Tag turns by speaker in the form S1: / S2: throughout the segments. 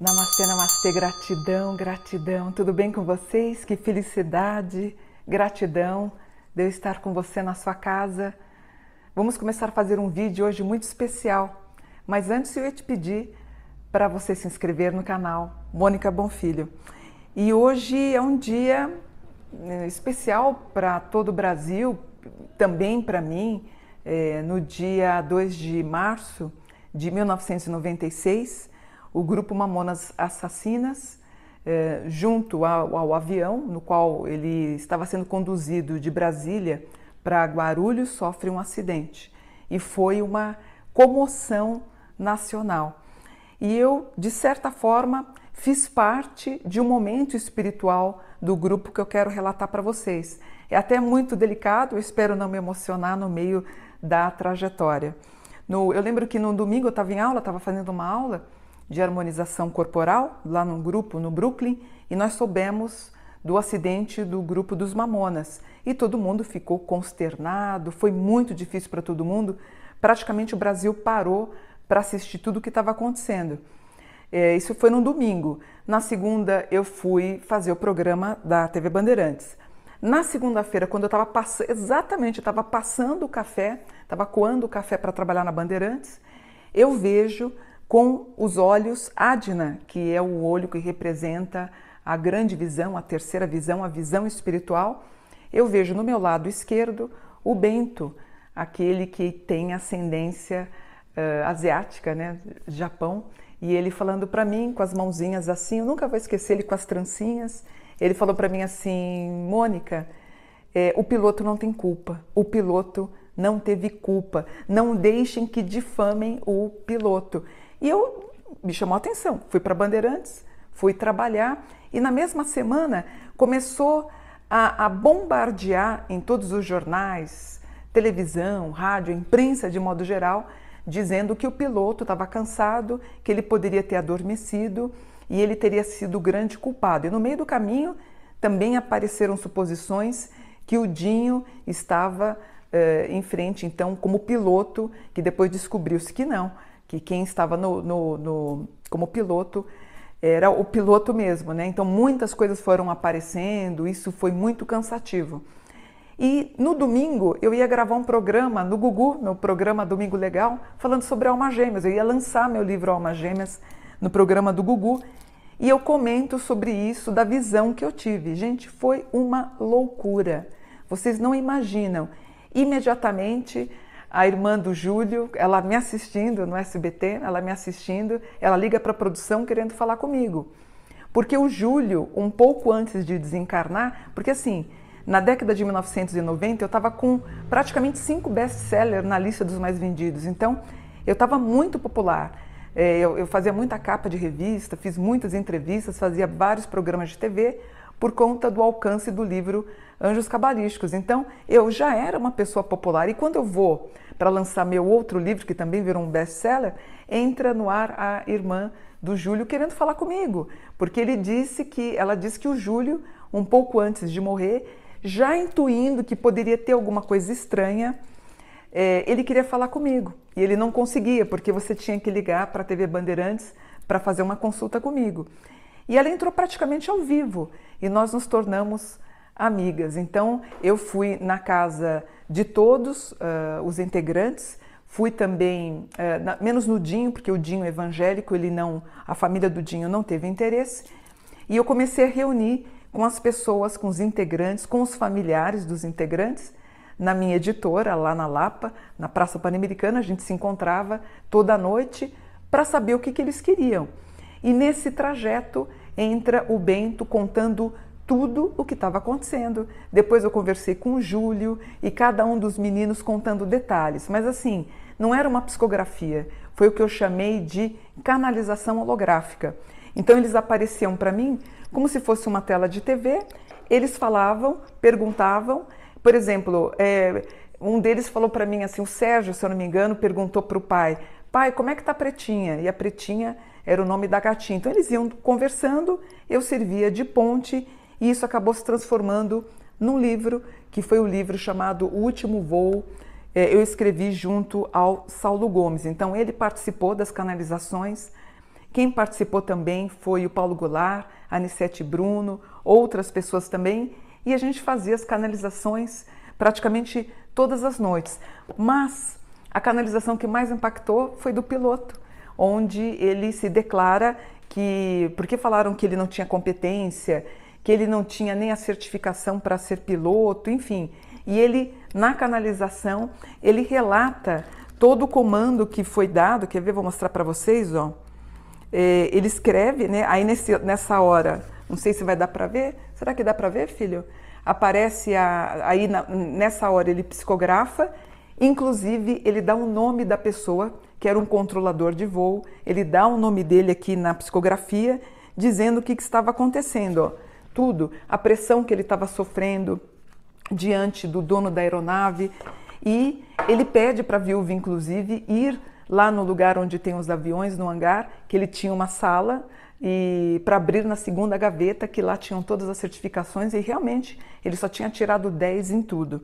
S1: Namastê, namastê, gratidão, gratidão. Tudo bem com vocês? Que felicidade, gratidão de eu estar com você na sua casa. Vamos começar a fazer um vídeo hoje muito especial. Mas antes eu ia te pedir para você se inscrever no canal Mônica Bonfilho. E hoje é um dia eh, especial para todo o Brasil, também para mim, é, no dia 2 de março de 1996 o grupo Mamonas Assassinas, eh, junto ao, ao, avião no qual ele estava sendo conduzido de Brasília para Guarulhos, sofre um acidente. E foi uma comoção nacional. E eu, de certa forma, fiz parte de um momento espiritual do grupo que eu quero relatar para vocês. É até muito delicado, eu espero não me emocionar no meio da trajetória. No, eu lembro que no domingo eu estava em aula, estava fazendo uma aula, de harmonização corporal lá num grupo no Brooklyn e nós soubemos do acidente do grupo dos Mamonas e todo mundo ficou consternado, foi muito difícil para todo mundo. Praticamente o Brasil parou para assistir tudo o que estava acontecendo. É, isso foi no domingo. Na segunda eu fui fazer o programa da TV Bandeirantes. Na segunda-feira, quando eu estava passando, exatamente, estava passando o café, estava coando o café para trabalhar na Bandeirantes, eu vejo com os olhos Adna, que é o olho que representa a grande visão, a terceira visão, a visão espiritual, eu vejo no meu lado esquerdo o Bento, aquele que tem ascendência uh, asiática, né, Japão, e ele falando para mim com as mãozinhas assim, eu nunca vou esquecer ele com as trancinhas. Ele falou para mim assim, Mônica, é, o piloto não tem culpa, o piloto não teve culpa, não deixem que difamem o piloto. E eu me chamou a atenção, fui para Bandeirantes, fui trabalhar e na mesma semana começou a, a bombardear em todos os jornais, televisão, rádio, imprensa de modo geral, dizendo que o piloto estava cansado, que ele poderia ter adormecido e ele teria sido o grande culpado. E no meio do caminho também apareceram suposições que o Dinho estava eh, em frente, então, como piloto, que depois descobriu-se que não, que quem estava no, no, no, como piloto era o piloto mesmo, né? Então muitas coisas foram aparecendo, isso foi muito cansativo. E no domingo eu ia gravar um programa no Gugu, meu programa Domingo Legal, falando sobre almas gêmeas. Eu ia lançar meu livro Almas Gêmeas no programa do Gugu e eu comento sobre isso, da visão que eu tive. Gente, foi uma loucura. Vocês não imaginam. Imediatamente a irmã do Júlio, ela me assistindo no SBT, ela me assistindo, ela liga para a produção querendo falar comigo. Porque o Júlio, um pouco antes de desencarnar, porque assim, na década de 1990 eu estava com praticamente cinco best-sellers na lista dos mais vendidos, então eu estava muito popular. É, eu, eu fazia muita capa de revista, fiz muitas entrevistas, fazia vários programas de TV por conta do alcance do livro Anjos Cabalísticos. Então, eu já era uma pessoa popular e quando eu vou para lançar meu outro livro, que também virou um best-seller, entra no ar a irmã do Júlio querendo falar comigo, porque ele disse que ela disse que o Júlio, um pouco antes de morrer, já intuindo que poderia ter alguma coisa estranha, é, ele queria falar comigo e ele não conseguia porque você tinha que ligar para a TV Bandeirantes para fazer uma consulta comigo. E ela entrou praticamente ao vivo e nós nos tornamos amigas. Então eu fui na casa de todos uh, os integrantes, fui também, uh, na, menos no Dinho, porque o Dinho é evangélico, ele não, a família do Dinho não teve interesse, e eu comecei a reunir com as pessoas, com os integrantes, com os familiares dos integrantes, na minha editora, lá na Lapa, na Praça Pan-Americana, a gente se encontrava toda noite para saber o que, que eles queriam. E nesse trajeto entra o Bento contando tudo o que estava acontecendo. Depois eu conversei com o Júlio e cada um dos meninos contando detalhes, mas assim, não era uma psicografia, foi o que eu chamei de canalização holográfica. Então eles apareciam para mim como se fosse uma tela de TV, eles falavam, perguntavam, por exemplo, é, um deles falou para mim assim, o Sérgio, se eu não me engano, perguntou para o pai, pai, como é que tá a Pretinha? E a Pretinha era o nome da gatinha. Então eles iam conversando, eu servia de ponte e isso acabou se transformando num livro que foi o livro chamado O Último Voo. É, eu escrevi junto ao Saulo Gomes. Então ele participou das canalizações. Quem participou também foi o Paulo Goulart, a Bruno, outras pessoas também, e a gente fazia as canalizações praticamente todas as noites. Mas a canalização que mais impactou foi do piloto, onde ele se declara que, porque falaram que ele não tinha competência, que ele não tinha nem a certificação para ser piloto, enfim. E ele, na canalização, ele relata todo o comando que foi dado, quer ver, vou mostrar para vocês, ó. É, ele escreve, né, aí nesse, nessa hora, não sei se vai dar para ver, será que dá para ver, filho? Aparece a, aí na, nessa hora ele psicografa, inclusive ele dá o nome da pessoa que era um controlador de voo, ele dá o nome dele aqui na psicografia, dizendo o que, que estava acontecendo, ó, tudo, a pressão que ele estava sofrendo diante do dono da aeronave, e ele pede para a viúva, inclusive, ir lá no lugar onde tem os aviões, no hangar, que ele tinha uma sala e para abrir na segunda gaveta, que lá tinham todas as certificações e realmente ele só tinha tirado 10 em tudo.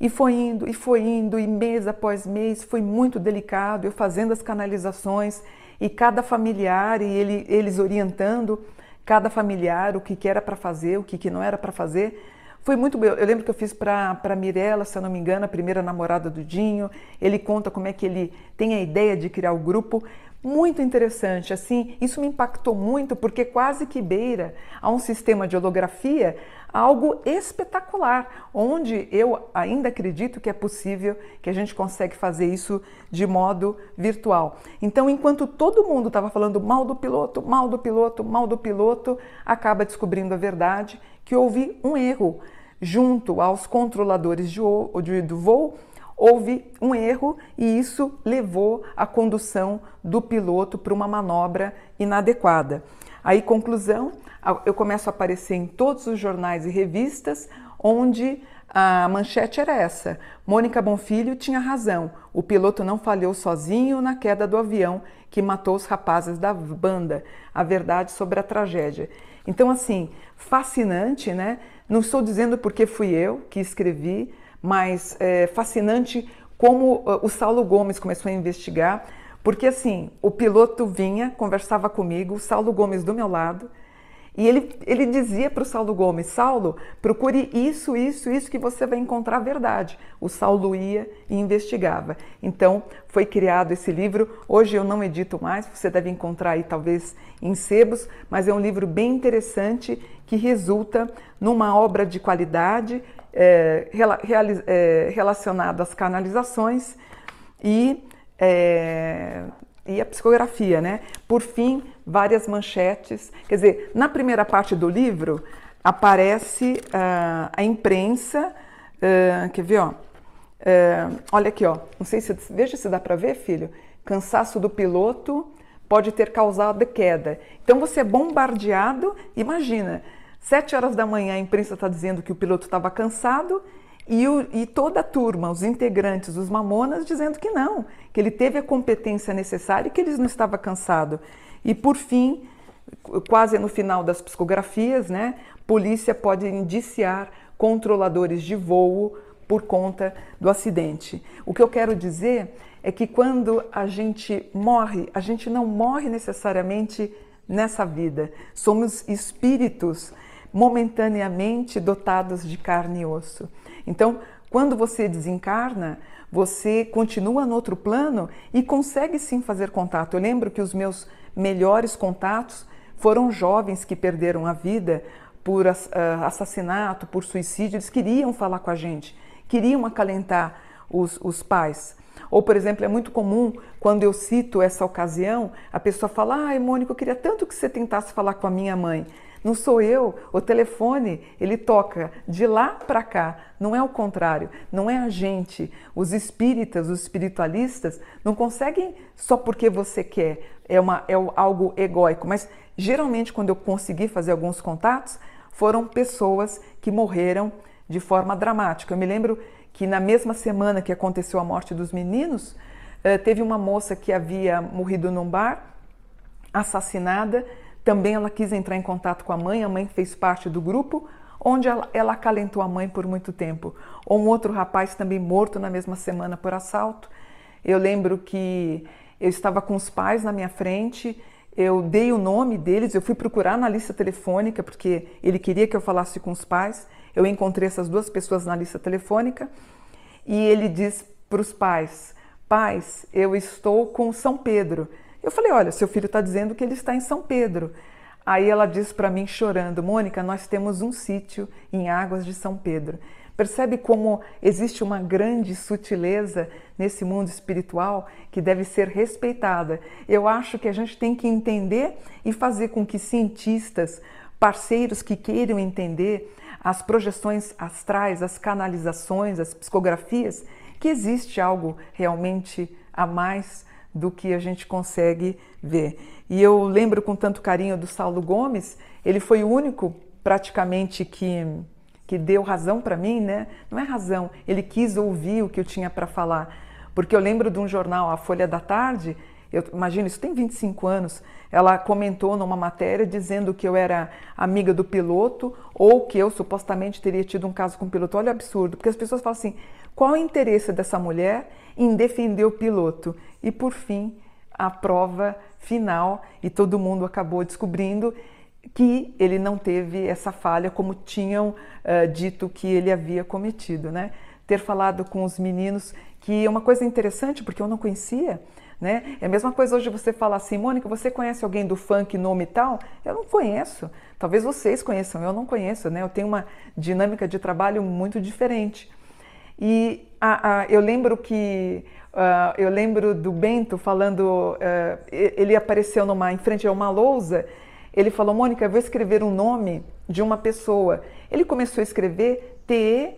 S1: E foi indo, e foi indo, e mês após mês, foi muito delicado, eu fazendo as canalizações e cada familiar, e ele, eles orientando cada familiar o que, que era para fazer, o que, que não era para fazer. Foi muito bom. Eu lembro que eu fiz para Mirella, se eu não me engano, a primeira namorada do Dinho. Ele conta como é que ele tem a ideia de criar o grupo muito interessante. Assim, isso me impactou muito porque quase que beira a um sistema de holografia algo espetacular, onde eu ainda acredito que é possível que a gente consegue fazer isso de modo virtual. Então, enquanto todo mundo estava falando mal do piloto, mal do piloto, mal do piloto, acaba descobrindo a verdade que houve um erro junto aos controladores de, do voo houve um erro e isso levou a condução do piloto para uma manobra inadequada. Aí, conclusão, eu começo a aparecer em todos os jornais e revistas onde a manchete era essa: Mônica Bonfilho tinha razão. O piloto não falhou sozinho na queda do avião que matou os rapazes da banda. A verdade sobre a tragédia. Então, assim, fascinante, né? Não estou dizendo porque fui eu que escrevi, mas é fascinante como uh, o Saulo Gomes começou a investigar, porque assim, o piloto vinha, conversava comigo, o Saulo Gomes do meu lado, e ele, ele dizia para o Saulo Gomes: Saulo, procure isso, isso, isso que você vai encontrar a verdade. O Saulo ia e investigava. Então foi criado esse livro. Hoje eu não edito mais, você deve encontrar aí talvez em sebos, mas é um livro bem interessante que resulta numa obra de qualidade é, é, relacionado às canalizações e, é, e a psicografia, né? Por fim, várias manchetes. Quer dizer, na primeira parte do livro aparece uh, a imprensa. Uh, quer ver, ó? Uh, olha aqui, ó. Não sei se veja se dá para ver, filho. Cansaço do piloto pode ter causado queda. Então você é bombardeado. Imagina, Sete horas da manhã a imprensa está dizendo que o piloto estava cansado e, o, e, toda a turma, os integrantes, os mamonas, dizendo que não, que ele teve a competência necessária e que ele não estava cansado. E por fim, quase no final das psicografias, né, polícia pode indiciar controladores de voo por conta do acidente. O que eu quero dizer é que quando a gente morre, a gente não morre necessariamente nessa vida. Somos espíritos momentaneamente dotados de carne e osso. Então, quando você desencarna, você continua no outro plano e consegue sim fazer contato. Eu lembro que os meus melhores contatos foram jovens que perderam a vida por ah, assassinato, por suicídio. Eles queriam falar com a gente, queriam acalentar os, os pais. Ou, por exemplo, é muito comum quando eu cito essa ocasião, a pessoa fala: Ai, Mônica, eu queria tanto que você tentasse falar com a minha mãe. Não sou eu. O telefone, ele toca de lá para cá. Não é o contrário. Não é a gente. Os espíritas, os espiritualistas, não conseguem só porque você quer. É, uma, é algo egóico. Mas geralmente, quando eu consegui fazer alguns contatos, foram pessoas que morreram de forma dramática. Eu me lembro que na mesma semana que aconteceu a morte dos meninos, eh, teve uma moça que havia morrido num bar, assassinada Também ela quis entrar em contato com a mãe, a mãe fez parte do grupo, onde ela, ela acalentou a mãe por muito tempo. Ou um outro rapaz também morto na mesma semana por assalto. Eu lembro que eu estava com os pais na minha frente, eu dei o nome deles, eu fui procurar na lista telefônica, porque ele queria que eu falasse com os pais. Eu encontrei essas duas pessoas na lista telefônica e ele diz para os pais: Pais, eu estou com São Pedro. Eu falei: Olha, seu filho está dizendo que ele está em São Pedro. Aí ela diz para mim, chorando: Mônica, nós temos um sítio em Águas de São Pedro. Percebe como existe uma grande sutileza nesse mundo espiritual que deve ser respeitada. Eu acho que a gente tem que entender e fazer com que cientistas, parceiros que queiram entender as projeções astrais, as canalizações, as psicografias, que existe algo realmente a mais do que a gente consegue ver. E eu lembro com tanto carinho do Saulo Gomes, ele foi o único praticamente que que deu razão para mim, né? Não é razão, ele quis ouvir o que eu tinha para falar. Porque eu lembro de um jornal, A Folha da Tarde, eu imagino, isso tem 25 anos, ela comentou numa matéria dizendo que eu era amiga do piloto ou que eu supostamente teria tido um caso com o piloto. Olha o absurdo, porque as pessoas falam assim: qual o interesse dessa mulher em defender o piloto? E por fim, a prova final, e todo mundo acabou descobrindo que ele não teve essa falha como tinham uh, dito que ele havia cometido, né? Ter falado com os meninos que é uma coisa interessante porque eu não conhecia, né? É a mesma coisa hoje você falar assim, Mônica, você conhece alguém do funk nome tal? Eu não conheço. Talvez vocês conheçam, eu não conheço, né? Eu tenho uma dinâmica de trabalho muito diferente. E a, a, eu lembro que uh, eu lembro do Bento falando, uh, ele apareceu numa em frente a uma lousa ele falou, Mônica, eu vou escrever um nome de uma pessoa. Ele começou a escrever T-O-S-C.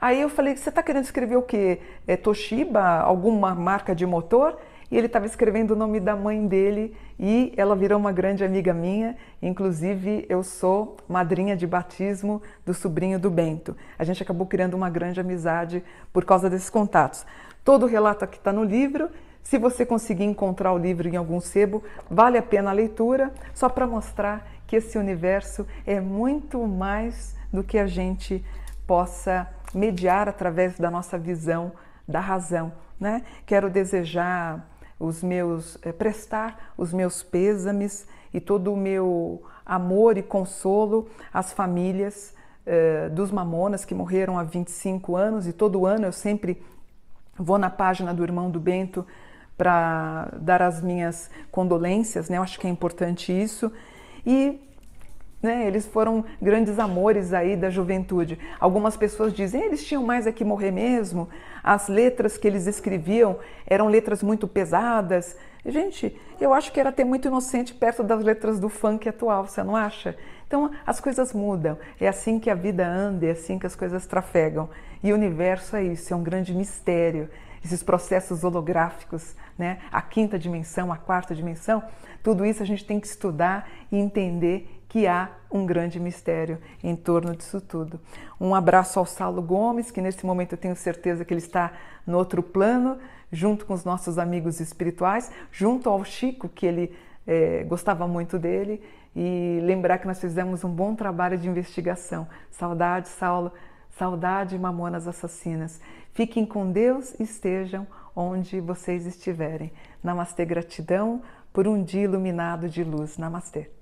S1: Aí eu falei, você está querendo escrever o quê? É Toshiba? Alguma marca de motor? E ele estava escrevendo o nome da mãe dele e ela virou uma grande amiga minha. Inclusive, eu sou madrinha de batismo do sobrinho do Bento. A gente acabou criando uma grande amizade por causa desses contatos. Todo o relato aqui está no livro se você conseguir encontrar o livro em algum sebo, vale a pena a leitura, só para mostrar que esse universo é muito mais do que a gente possa mediar através da nossa visão da razão. Né? Quero desejar os meus, é, prestar os meus pêsames e todo o meu amor e consolo às famílias é, dos mamonas que morreram há 25 anos e todo ano eu sempre vou na página do irmão do Bento para dar as minhas condolências, né? Eu acho que é importante isso. E né, eles foram grandes amores aí da juventude. Algumas pessoas dizem, eles tinham mais é que morrer mesmo. As letras que eles escreviam eram letras muito pesadas. Gente, eu acho que era até muito inocente perto das letras do funk atual, você não acha? Então as coisas mudam. É assim que a vida anda, é assim que as coisas trafegam. E o universo é isso, é um grande mistério esses processos holográficos, né? a quinta dimensão, a quarta dimensão, tudo isso a gente tem que estudar e entender que há um grande mistério em torno disso tudo. Um abraço ao Saulo Gomes, que nesse momento eu tenho certeza que ele está no outro plano, junto com os nossos amigos espirituais, junto ao Chico, que ele é, gostava muito dele, e lembrar que nós fizemos um bom trabalho de investigação. Saudade, Saulo, saudade, mamonas assassinas. Fiquem com Deus e estejam onde vocês estiverem. Namastê, gratidão por um dia iluminado de luz. Namastê.